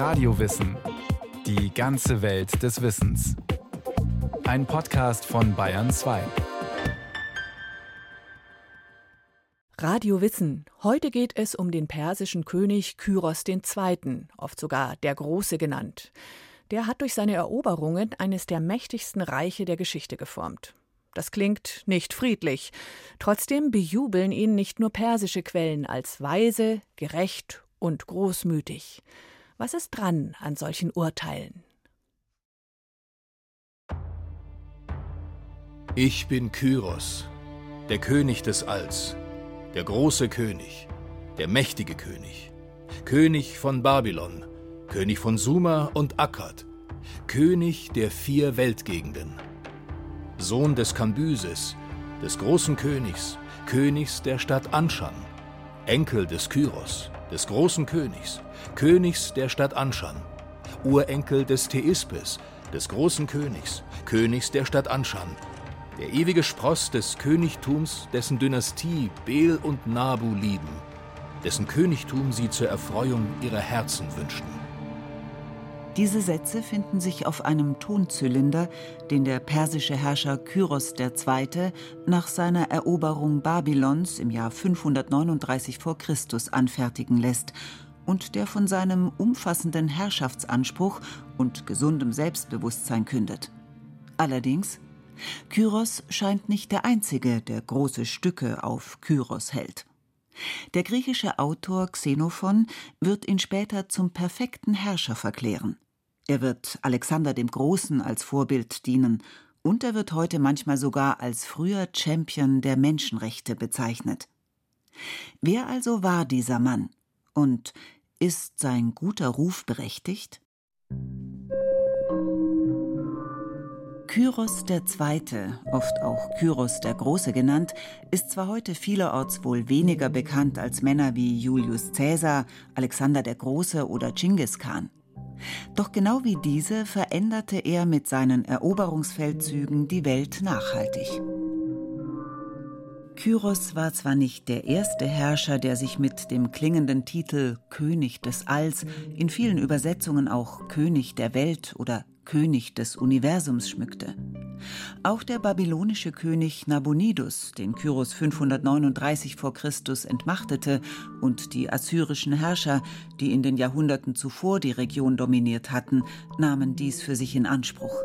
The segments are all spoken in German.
Radiowissen. Die ganze Welt des Wissens. Ein Podcast von Bayern 2. Radio Wissen. Heute geht es um den persischen König Kyros II., oft sogar der Große genannt. Der hat durch seine Eroberungen eines der mächtigsten Reiche der Geschichte geformt. Das klingt nicht friedlich. Trotzdem bejubeln ihn nicht nur persische Quellen als weise, gerecht und großmütig. Was ist dran an solchen Urteilen? Ich bin Kyros, der König des Alls, der große König, der mächtige König, König von Babylon, König von Sumer und Akkad, König der vier Weltgegenden. Sohn des Kambyses, des großen Königs, Königs der Stadt Anshan, Enkel des Kyros, des großen Königs, Königs der Stadt Anshan, Urenkel des Theispes, des großen Königs, Königs der Stadt Anshan, der ewige Spross des Königtums, dessen Dynastie Bel und Nabu lieben, dessen Königtum sie zur Erfreuung ihrer Herzen wünschten. Diese Sätze finden sich auf einem Tonzylinder, den der persische Herrscher Kyros II. nach seiner Eroberung Babylons im Jahr 539 v. Chr. anfertigen lässt und der von seinem umfassenden Herrschaftsanspruch und gesundem Selbstbewusstsein kündet. Allerdings, Kyros scheint nicht der einzige, der große Stücke auf Kyros hält. Der griechische Autor Xenophon wird ihn später zum perfekten Herrscher verklären. Er wird Alexander dem Großen als Vorbild dienen und er wird heute manchmal sogar als früher Champion der Menschenrechte bezeichnet. Wer also war dieser Mann und ist sein guter Ruf berechtigt? Kyros II., oft auch Kyros der Große genannt, ist zwar heute vielerorts wohl weniger bekannt als Männer wie Julius Caesar, Alexander der Große oder Genghis Khan. Doch genau wie diese veränderte er mit seinen Eroberungsfeldzügen die Welt nachhaltig. Kyros war zwar nicht der erste Herrscher, der sich mit dem klingenden Titel König des Alls, in vielen Übersetzungen auch König der Welt oder König des Universums schmückte. Auch der babylonische König Nabonidus, den Kyros 539 v. Chr. entmachtete, und die assyrischen Herrscher, die in den Jahrhunderten zuvor die Region dominiert hatten, nahmen dies für sich in Anspruch.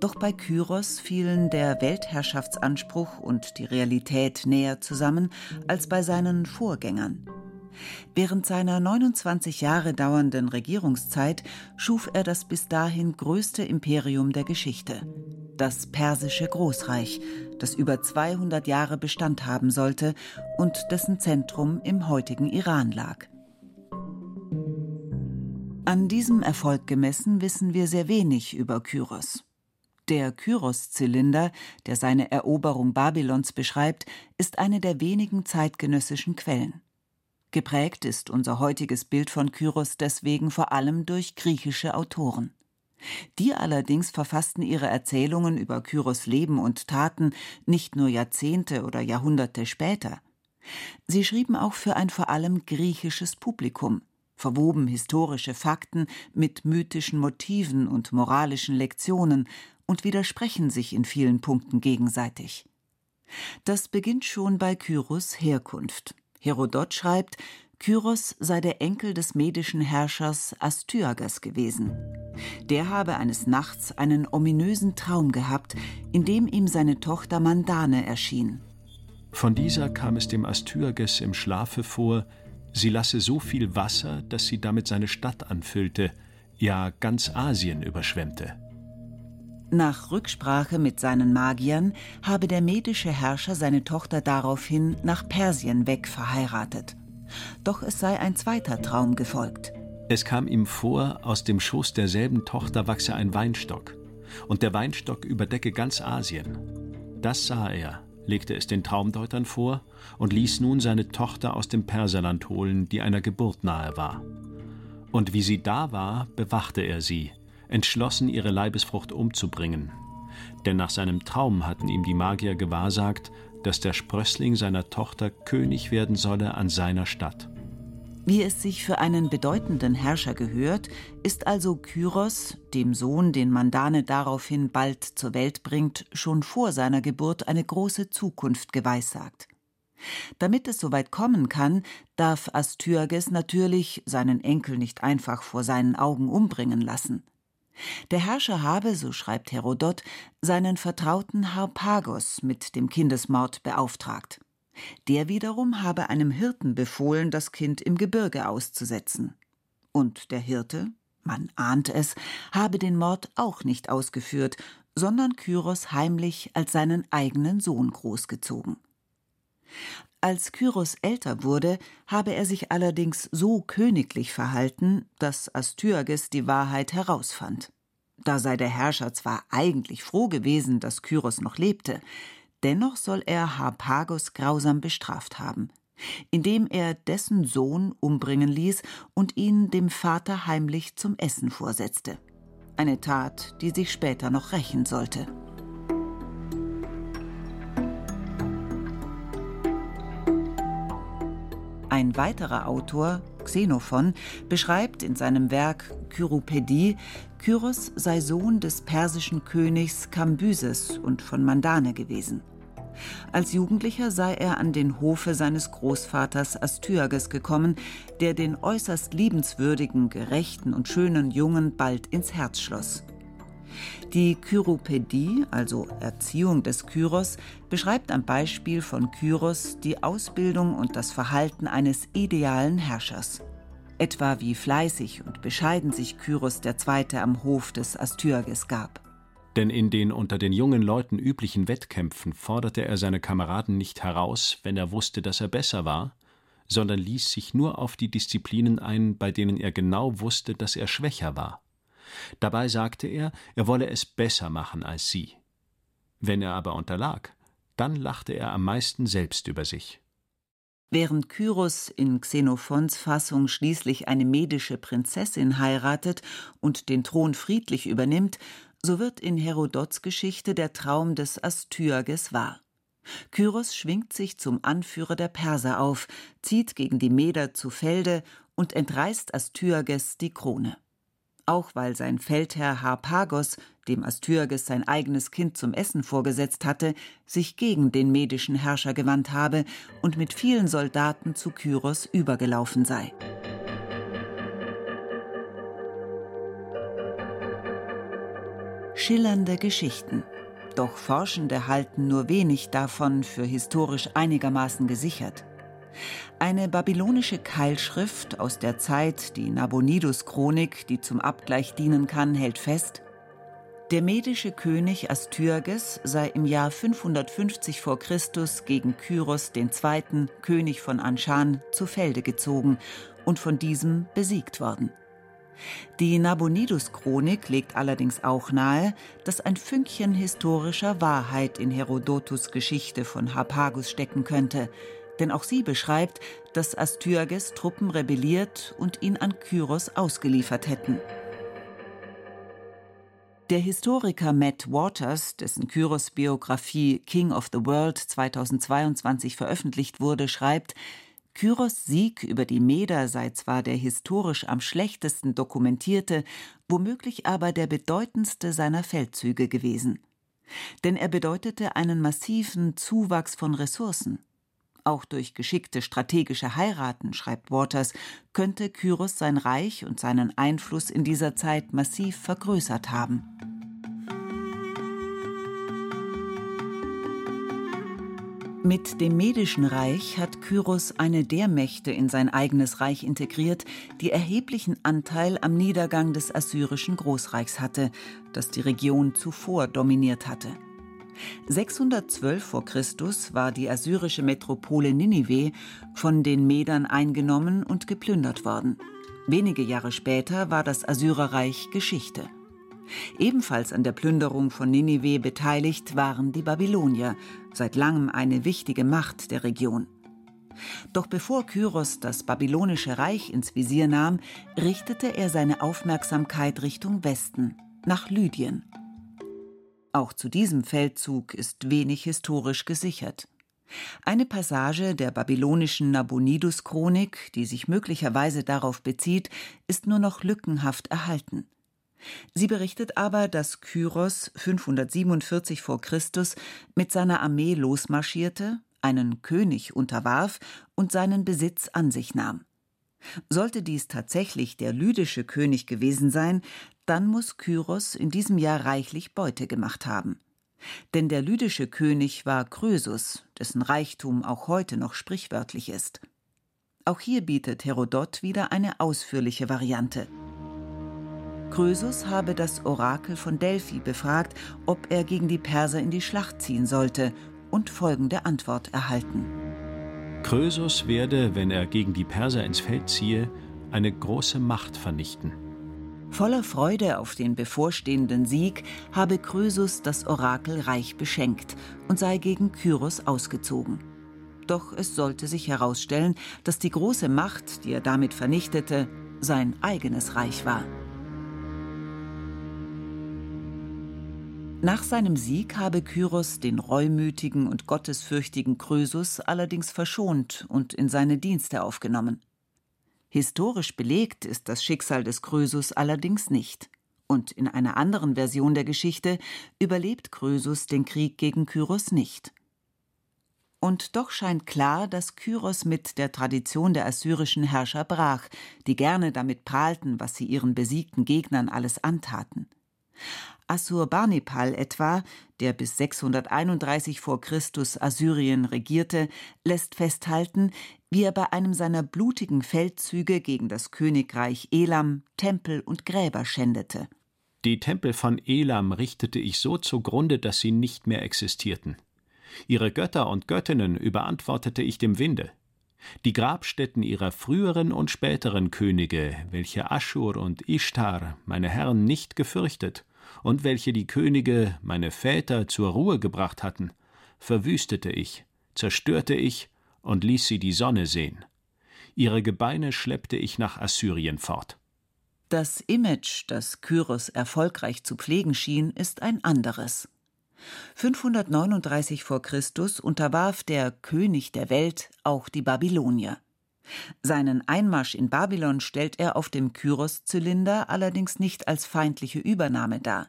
Doch bei Kyros fielen der Weltherrschaftsanspruch und die Realität näher zusammen als bei seinen Vorgängern. Während seiner 29 Jahre dauernden Regierungszeit schuf er das bis dahin größte Imperium der Geschichte, das persische Großreich, das über 200 Jahre Bestand haben sollte und dessen Zentrum im heutigen Iran lag. An diesem Erfolg gemessen wissen wir sehr wenig über Kyros. Der Kyros-Zylinder, der seine Eroberung Babylons beschreibt, ist eine der wenigen zeitgenössischen Quellen. Geprägt ist unser heutiges Bild von Kyros deswegen vor allem durch griechische Autoren. Die allerdings verfassten ihre Erzählungen über Kyros Leben und Taten nicht nur Jahrzehnte oder Jahrhunderte später. Sie schrieben auch für ein vor allem griechisches Publikum, verwoben historische Fakten mit mythischen Motiven und moralischen Lektionen und widersprechen sich in vielen Punkten gegenseitig. Das beginnt schon bei Kyros Herkunft. Herodot schreibt, Kyros sei der Enkel des medischen Herrschers Astyages gewesen. Der habe eines Nachts einen ominösen Traum gehabt, in dem ihm seine Tochter Mandane erschien. Von dieser kam es dem Astyages im Schlafe vor, sie lasse so viel Wasser, dass sie damit seine Stadt anfüllte, ja ganz Asien überschwemmte. Nach Rücksprache mit seinen Magiern habe der medische Herrscher seine Tochter daraufhin nach Persien weg verheiratet. Doch es sei ein zweiter Traum gefolgt. Es kam ihm vor, aus dem Schoß derselben Tochter wachse ein Weinstock, und der Weinstock überdecke ganz Asien. Das sah er, legte es den Traumdeutern vor und ließ nun seine Tochter aus dem Perserland holen, die einer Geburt nahe war. Und wie sie da war, bewachte er sie, entschlossen, ihre Leibesfrucht umzubringen. Denn nach seinem Traum hatten ihm die Magier gewahrsagt, dass der Sprössling seiner Tochter König werden solle an seiner Stadt. Wie es sich für einen bedeutenden Herrscher gehört, ist also Kyros, dem Sohn, den Mandane daraufhin bald zur Welt bringt, schon vor seiner Geburt eine große Zukunft geweissagt. Damit es soweit kommen kann, darf Astyages natürlich seinen Enkel nicht einfach vor seinen Augen umbringen lassen. Der Herrscher habe, so schreibt Herodot, seinen Vertrauten Harpagos mit dem Kindesmord beauftragt. Der wiederum habe einem Hirten befohlen, das Kind im Gebirge auszusetzen. Und der Hirte, man ahnt es, habe den Mord auch nicht ausgeführt, sondern Kyros heimlich als seinen eigenen Sohn großgezogen. Als Kyros älter wurde, habe er sich allerdings so königlich verhalten, dass Astyages die Wahrheit herausfand. Da sei der Herrscher zwar eigentlich froh gewesen, dass Kyros noch lebte, dennoch soll er Harpagos grausam bestraft haben, indem er dessen Sohn umbringen ließ und ihn dem Vater heimlich zum Essen vorsetzte. Eine Tat, die sich später noch rächen sollte. Ein weiterer Autor, Xenophon, beschreibt in seinem Werk Kyropädie, Kyros sei Sohn des persischen Königs Kambyses und von Mandane gewesen. Als Jugendlicher sei er an den Hofe seines Großvaters Astyages gekommen, der den äußerst liebenswürdigen, gerechten und schönen Jungen bald ins Herz schloss. Die Kyropädie, also Erziehung des Kyros, beschreibt am Beispiel von Kyros die Ausbildung und das Verhalten eines idealen Herrschers. Etwa wie fleißig und bescheiden sich Kyros II. am Hof des Astyages gab. Denn in den unter den jungen Leuten üblichen Wettkämpfen forderte er seine Kameraden nicht heraus, wenn er wusste, dass er besser war, sondern ließ sich nur auf die Disziplinen ein, bei denen er genau wusste, dass er schwächer war. Dabei sagte er, er wolle es besser machen als sie. Wenn er aber unterlag, dann lachte er am meisten selbst über sich. Während Kyros in Xenophons Fassung schließlich eine medische Prinzessin heiratet und den Thron friedlich übernimmt, so wird in Herodots Geschichte der Traum des Astyages wahr. Kyros schwingt sich zum Anführer der Perser auf, zieht gegen die Meder zu Felde und entreißt Astyages die Krone auch weil sein Feldherr Harpagos, dem Astyages sein eigenes Kind zum Essen vorgesetzt hatte, sich gegen den medischen Herrscher gewandt habe und mit vielen Soldaten zu Kyros übergelaufen sei. Schillernde Geschichten. Doch Forschende halten nur wenig davon für historisch einigermaßen gesichert. Eine babylonische Keilschrift aus der Zeit, die Nabonidus-Chronik, die zum Abgleich dienen kann, hält fest, der medische König Astyages sei im Jahr 550 v. Chr. gegen Kyros II., König von Anshan, zu Felde gezogen und von diesem besiegt worden. Die Nabonidus-Chronik legt allerdings auch nahe, dass ein Fünkchen historischer Wahrheit in Herodotus Geschichte von Harpagus stecken könnte, denn auch sie beschreibt, dass Astyages Truppen rebelliert und ihn an Kyros ausgeliefert hätten. Der Historiker Matt Waters, dessen Kyros Biografie King of the World 2022 veröffentlicht wurde, schreibt, Kyros Sieg über die Meder sei zwar der historisch am schlechtesten dokumentierte, womöglich aber der bedeutendste seiner Feldzüge gewesen. Denn er bedeutete einen massiven Zuwachs von Ressourcen. Auch durch geschickte strategische Heiraten, schreibt Waters, könnte Kyros sein Reich und seinen Einfluss in dieser Zeit massiv vergrößert haben. Mit dem Medischen Reich hat Kyros eine der Mächte in sein eigenes Reich integriert, die erheblichen Anteil am Niedergang des assyrischen Großreichs hatte, das die Region zuvor dominiert hatte. 612 v. Chr. war die assyrische Metropole Ninive von den Medern eingenommen und geplündert worden. Wenige Jahre später war das Assyrerreich Geschichte. Ebenfalls an der Plünderung von Ninive beteiligt waren die Babylonier, seit langem eine wichtige Macht der Region. Doch bevor Kyros das babylonische Reich ins Visier nahm, richtete er seine Aufmerksamkeit Richtung Westen, nach Lydien. Auch zu diesem Feldzug ist wenig historisch gesichert. Eine Passage der babylonischen Nabonidus-Chronik, die sich möglicherweise darauf bezieht, ist nur noch lückenhaft erhalten. Sie berichtet aber, dass Kyros 547 v. Chr. mit seiner Armee losmarschierte, einen König unterwarf und seinen Besitz an sich nahm. Sollte dies tatsächlich der lydische König gewesen sein, dann muss Kyros in diesem Jahr reichlich Beute gemacht haben. Denn der lydische König war Krösus, dessen Reichtum auch heute noch sprichwörtlich ist. Auch hier bietet Herodot wieder eine ausführliche Variante. Krösus habe das Orakel von Delphi befragt, ob er gegen die Perser in die Schlacht ziehen sollte, und folgende Antwort erhalten. Krösus werde, wenn er gegen die Perser ins Feld ziehe, eine große Macht vernichten. Voller Freude auf den bevorstehenden Sieg habe Krösus das Orakel reich beschenkt und sei gegen Kyros ausgezogen. Doch es sollte sich herausstellen, dass die große Macht, die er damit vernichtete, sein eigenes Reich war. Nach seinem Sieg habe Kyros den reumütigen und gottesfürchtigen Krösus allerdings verschont und in seine Dienste aufgenommen. Historisch belegt ist das Schicksal des Krösus allerdings nicht. Und in einer anderen Version der Geschichte überlebt Krösus den Krieg gegen Kyros nicht. Und doch scheint klar, dass Kyros mit der Tradition der assyrischen Herrscher brach, die gerne damit prahlten, was sie ihren besiegten Gegnern alles antaten. Assurbanipal etwa, der bis 631 vor Christus Assyrien regierte, lässt festhalten, wie er bei einem seiner blutigen Feldzüge gegen das Königreich Elam Tempel und Gräber schändete. Die Tempel von Elam richtete ich so zugrunde, dass sie nicht mehr existierten. Ihre Götter und Göttinnen überantwortete ich dem Winde. Die Grabstätten ihrer früheren und späteren Könige, welche Aschur und Ishtar, meine Herren, nicht gefürchtet, und welche die Könige, meine Väter, zur Ruhe gebracht hatten, verwüstete ich, zerstörte ich und ließ sie die Sonne sehen. Ihre Gebeine schleppte ich nach Assyrien fort. Das Image, das Kyros erfolgreich zu pflegen schien, ist ein anderes. 539 vor Christus unterwarf der König der Welt auch die Babylonier. Seinen Einmarsch in Babylon stellt er auf dem Kyros-Zylinder allerdings nicht als feindliche Übernahme dar.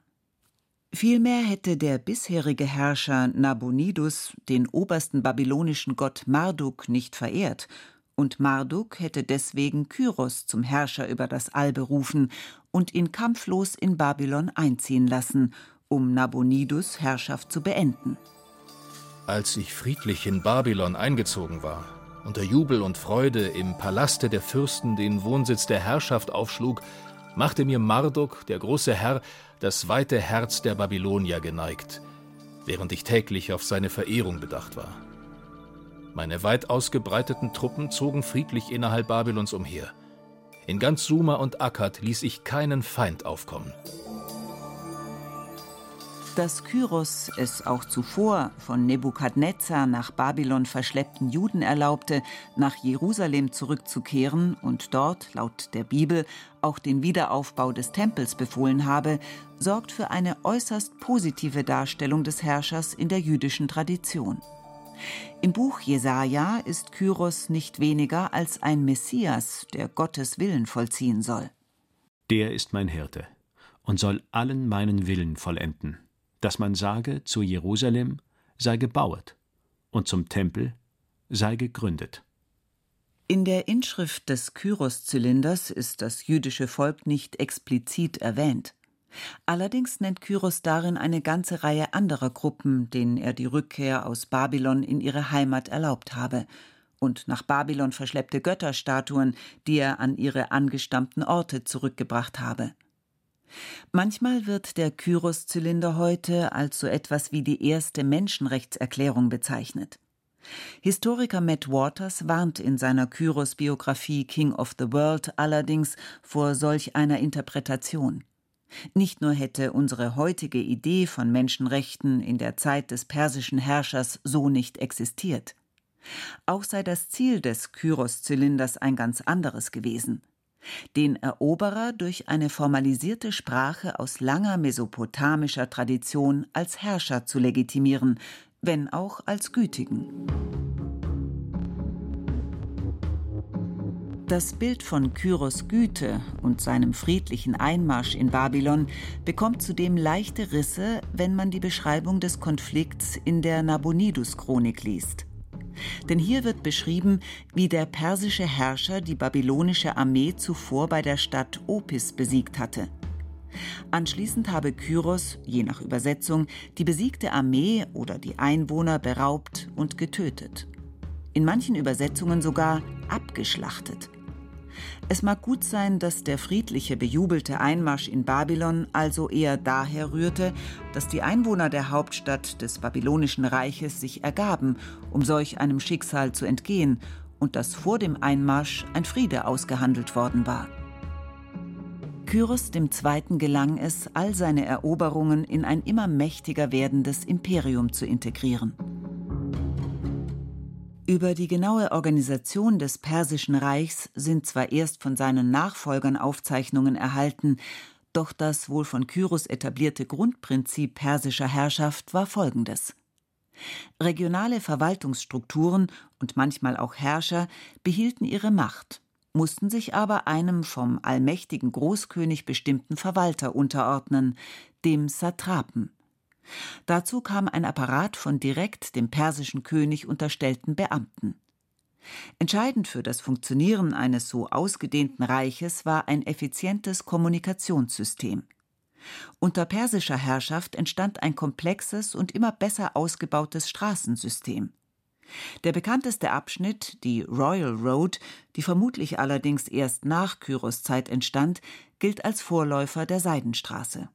Vielmehr hätte der bisherige Herrscher Nabonidus den obersten babylonischen Gott Marduk nicht verehrt, und Marduk hätte deswegen Kyros zum Herrscher über das All berufen und ihn kampflos in Babylon einziehen lassen, um Nabonidus Herrschaft zu beenden. Als ich friedlich in Babylon eingezogen war, unter Jubel und Freude im Palaste der Fürsten den Wohnsitz der Herrschaft aufschlug, machte mir Marduk, der große Herr, das weite Herz der Babylonier geneigt, während ich täglich auf seine Verehrung bedacht war. Meine weit ausgebreiteten Truppen zogen friedlich innerhalb Babylons umher. In ganz Suma und Akkad ließ ich keinen Feind aufkommen. Dass Kyros es auch zuvor von Nebukadnezar nach Babylon verschleppten Juden erlaubte, nach Jerusalem zurückzukehren und dort, laut der Bibel, auch den Wiederaufbau des Tempels befohlen habe, sorgt für eine äußerst positive Darstellung des Herrschers in der jüdischen Tradition. Im Buch Jesaja ist Kyros nicht weniger als ein Messias, der Gottes Willen vollziehen soll. Der ist mein Hirte und soll allen meinen Willen vollenden dass man sage, zu Jerusalem sei gebauet und zum Tempel sei gegründet. In der Inschrift des Kyros-Zylinders ist das jüdische Volk nicht explizit erwähnt. Allerdings nennt Kyros darin eine ganze Reihe anderer Gruppen, denen er die Rückkehr aus Babylon in ihre Heimat erlaubt habe, und nach Babylon verschleppte Götterstatuen, die er an ihre angestammten Orte zurückgebracht habe. Manchmal wird der Kyros-Zylinder heute als so etwas wie die erste Menschenrechtserklärung bezeichnet. Historiker Matt Waters warnt in seiner Kyros-Biografie King of the World allerdings vor solch einer Interpretation. Nicht nur hätte unsere heutige Idee von Menschenrechten in der Zeit des persischen Herrschers so nicht existiert. Auch sei das Ziel des Kyros-Zylinders ein ganz anderes gewesen den Eroberer durch eine formalisierte Sprache aus langer mesopotamischer Tradition als Herrscher zu legitimieren, wenn auch als gütigen. Das Bild von Kyros Güte und seinem friedlichen Einmarsch in Babylon bekommt zudem leichte Risse, wenn man die Beschreibung des Konflikts in der Nabonidus-Chronik liest. Denn hier wird beschrieben, wie der persische Herrscher die babylonische Armee zuvor bei der Stadt Opis besiegt hatte. Anschließend habe Kyros, je nach Übersetzung, die besiegte Armee oder die Einwohner beraubt und getötet. In manchen Übersetzungen sogar abgeschlachtet. Es mag gut sein, dass der friedliche, bejubelte Einmarsch in Babylon also eher daher rührte, dass die Einwohner der Hauptstadt des babylonischen Reiches sich ergaben, um solch einem Schicksal zu entgehen, und dass vor dem Einmarsch ein Friede ausgehandelt worden war. Kyros II. gelang es, all seine Eroberungen in ein immer mächtiger werdendes Imperium zu integrieren. Über die genaue Organisation des Persischen Reichs sind zwar erst von seinen Nachfolgern Aufzeichnungen erhalten, doch das wohl von Kyros etablierte Grundprinzip persischer Herrschaft war folgendes. Regionale Verwaltungsstrukturen und manchmal auch Herrscher behielten ihre Macht, mussten sich aber einem vom allmächtigen Großkönig bestimmten Verwalter unterordnen, dem Satrapen. Dazu kam ein Apparat von direkt dem persischen König unterstellten Beamten. Entscheidend für das Funktionieren eines so ausgedehnten Reiches war ein effizientes Kommunikationssystem. Unter persischer Herrschaft entstand ein komplexes und immer besser ausgebautes Straßensystem. Der bekannteste Abschnitt, die Royal Road, die vermutlich allerdings erst nach Kyros Zeit entstand, gilt als Vorläufer der Seidenstraße.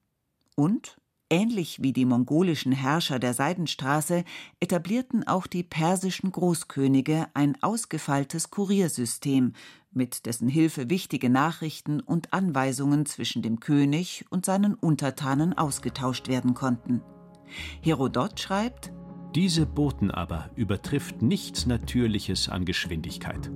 Und Ähnlich wie die mongolischen Herrscher der Seidenstraße etablierten auch die persischen Großkönige ein ausgefeiltes Kuriersystem, mit dessen Hilfe wichtige Nachrichten und Anweisungen zwischen dem König und seinen Untertanen ausgetauscht werden konnten. Herodot schreibt Diese Boten aber übertrifft nichts Natürliches an Geschwindigkeit.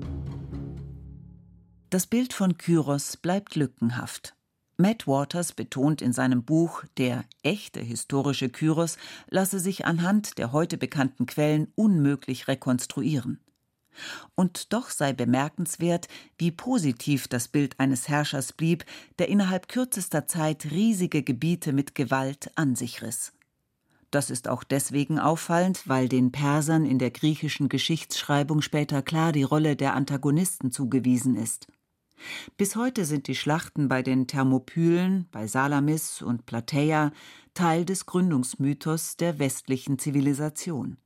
Das Bild von Kyros bleibt lückenhaft. Matt Waters betont in seinem Buch Der echte historische Kyros lasse sich anhand der heute bekannten Quellen unmöglich rekonstruieren. Und doch sei bemerkenswert, wie positiv das Bild eines Herrschers blieb, der innerhalb kürzester Zeit riesige Gebiete mit Gewalt an sich riss. Das ist auch deswegen auffallend, weil den Persern in der griechischen Geschichtsschreibung später klar die Rolle der Antagonisten zugewiesen ist. Bis heute sind die Schlachten bei den Thermopylen, bei Salamis und Platäa Teil des Gründungsmythos der westlichen Zivilisation.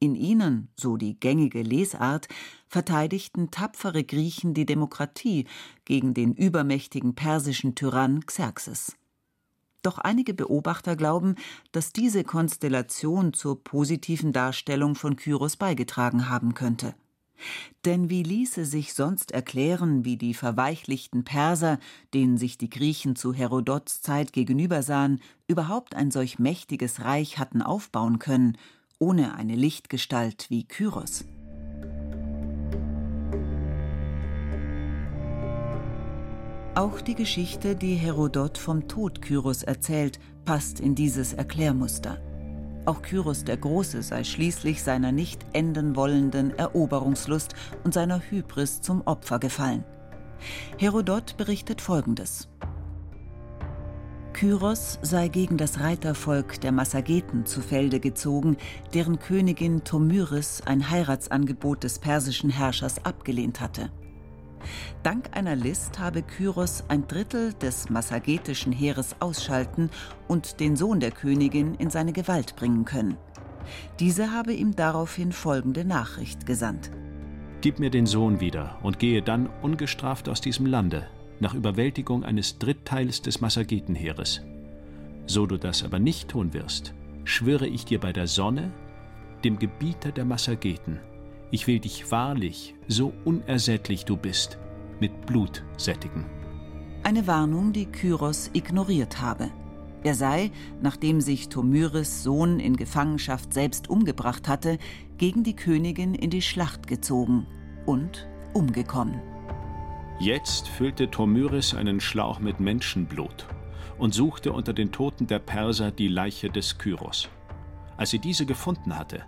In ihnen, so die gängige Lesart, verteidigten tapfere Griechen die Demokratie gegen den übermächtigen persischen Tyrann Xerxes. Doch einige Beobachter glauben, dass diese Konstellation zur positiven Darstellung von Kyros beigetragen haben könnte. Denn wie ließe sich sonst erklären, wie die verweichlichten Perser, denen sich die Griechen zu Herodots Zeit gegenübersahen, überhaupt ein solch mächtiges Reich hatten aufbauen können, ohne eine Lichtgestalt wie Kyros? Auch die Geschichte, die Herodot vom Tod Kyros erzählt, passt in dieses Erklärmuster. Auch Kyros der Große sei schließlich seiner nicht enden wollenden Eroberungslust und seiner Hybris zum Opfer gefallen. Herodot berichtet folgendes. Kyros sei gegen das Reitervolk der Massageten zu Felde gezogen, deren Königin Tomyris ein Heiratsangebot des persischen Herrschers abgelehnt hatte. Dank einer List habe Kyros ein Drittel des massagetischen Heeres ausschalten und den Sohn der Königin in seine Gewalt bringen können. Diese habe ihm daraufhin folgende Nachricht gesandt. Gib mir den Sohn wieder und gehe dann ungestraft aus diesem Lande, nach Überwältigung eines Drittteils des Massagetenheeres. So du das aber nicht tun wirst, schwöre ich dir bei der Sonne, dem Gebieter der Massageten, ich will dich wahrlich, so unersättlich du bist, mit Blut sättigen. Eine Warnung, die Kyros ignoriert habe. Er sei, nachdem sich Tomyris Sohn in Gefangenschaft selbst umgebracht hatte, gegen die Königin in die Schlacht gezogen und umgekommen. Jetzt füllte Tomyris einen Schlauch mit Menschenblut und suchte unter den Toten der Perser die Leiche des Kyros. Als sie diese gefunden hatte,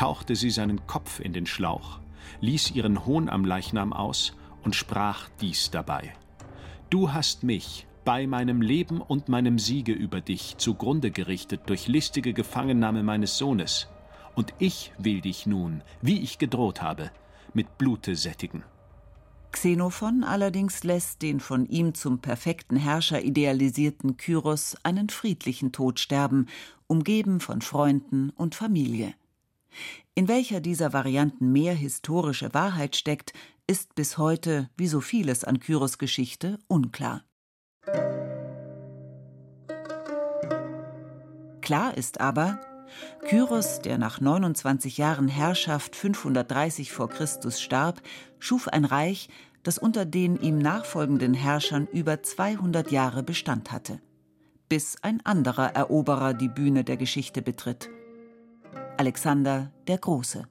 tauchte sie seinen Kopf in den Schlauch, ließ ihren Hohn am Leichnam aus und sprach dies dabei: Du hast mich bei meinem Leben und meinem Siege über dich zugrunde gerichtet durch listige Gefangennahme meines Sohnes, und ich will dich nun, wie ich gedroht habe, mit Blute sättigen. Xenophon allerdings lässt den von ihm zum perfekten Herrscher idealisierten Kyros einen friedlichen Tod sterben, umgeben von Freunden und Familie. In welcher dieser Varianten mehr historische Wahrheit steckt, ist bis heute, wie so vieles an Kyros Geschichte, unklar. Klar ist aber, Kyros, der nach 29 Jahren Herrschaft 530 vor Christus starb, schuf ein Reich, das unter den ihm nachfolgenden Herrschern über 200 Jahre Bestand hatte, bis ein anderer Eroberer die Bühne der Geschichte betritt. Alexander der Große.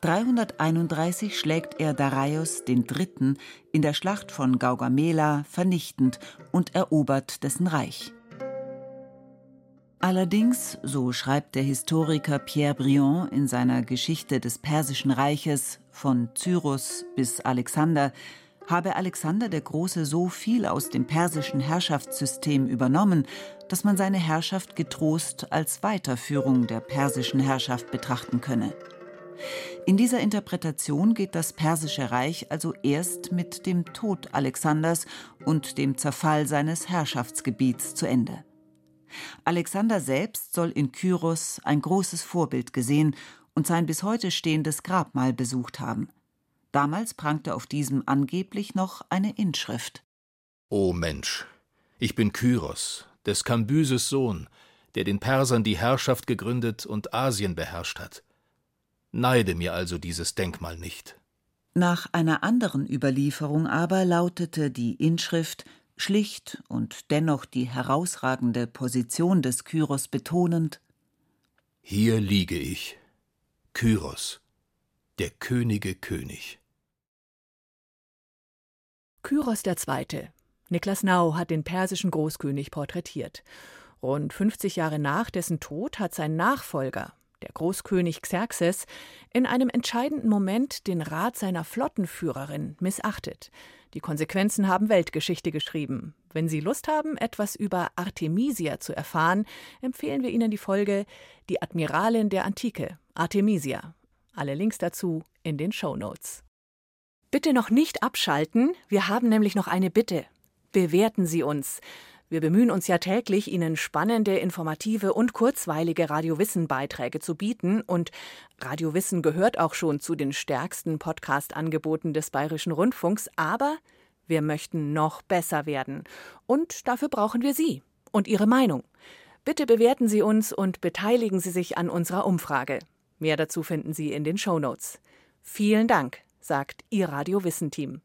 331 schlägt er Darius III. in der Schlacht von Gaugamela vernichtend und erobert dessen Reich. Allerdings, so schreibt der Historiker Pierre Briand in seiner Geschichte des Persischen Reiches von Cyrus bis Alexander, habe Alexander der Große so viel aus dem persischen Herrschaftssystem übernommen, dass man seine Herrschaft getrost als Weiterführung der persischen Herrschaft betrachten könne. In dieser Interpretation geht das persische Reich also erst mit dem Tod Alexanders und dem Zerfall seines Herrschaftsgebiets zu Ende. Alexander selbst soll in Kyros ein großes Vorbild gesehen und sein bis heute stehendes Grabmal besucht haben. Damals prangte auf diesem angeblich noch eine Inschrift. O Mensch, ich bin Kyros, des Kambyses Sohn, der den Persern die Herrschaft gegründet und Asien beherrscht hat. Neide mir also dieses Denkmal nicht. Nach einer anderen Überlieferung aber lautete die Inschrift schlicht und dennoch die herausragende Position des Kyros betonend Hier liege ich, Kyros, der Könige König. Kyros II. Niklas Nau hat den persischen Großkönig porträtiert. Rund 50 Jahre nach dessen Tod hat sein Nachfolger, der Großkönig Xerxes, in einem entscheidenden Moment den Rat seiner Flottenführerin missachtet. Die Konsequenzen haben Weltgeschichte geschrieben. Wenn Sie Lust haben, etwas über Artemisia zu erfahren, empfehlen wir Ihnen die Folge Die Admiralin der Antike, Artemisia. Alle Links dazu in den Show Notes. Bitte noch nicht abschalten, wir haben nämlich noch eine Bitte. Bewerten Sie uns. Wir bemühen uns ja täglich, Ihnen spannende, informative und kurzweilige Radiowissen-Beiträge zu bieten. Und Radiowissen gehört auch schon zu den stärksten Podcast-Angeboten des Bayerischen Rundfunks. Aber wir möchten noch besser werden. Und dafür brauchen wir Sie und Ihre Meinung. Bitte bewerten Sie uns und beteiligen Sie sich an unserer Umfrage. Mehr dazu finden Sie in den Show Notes. Vielen Dank, sagt Ihr Radiowissen-Team.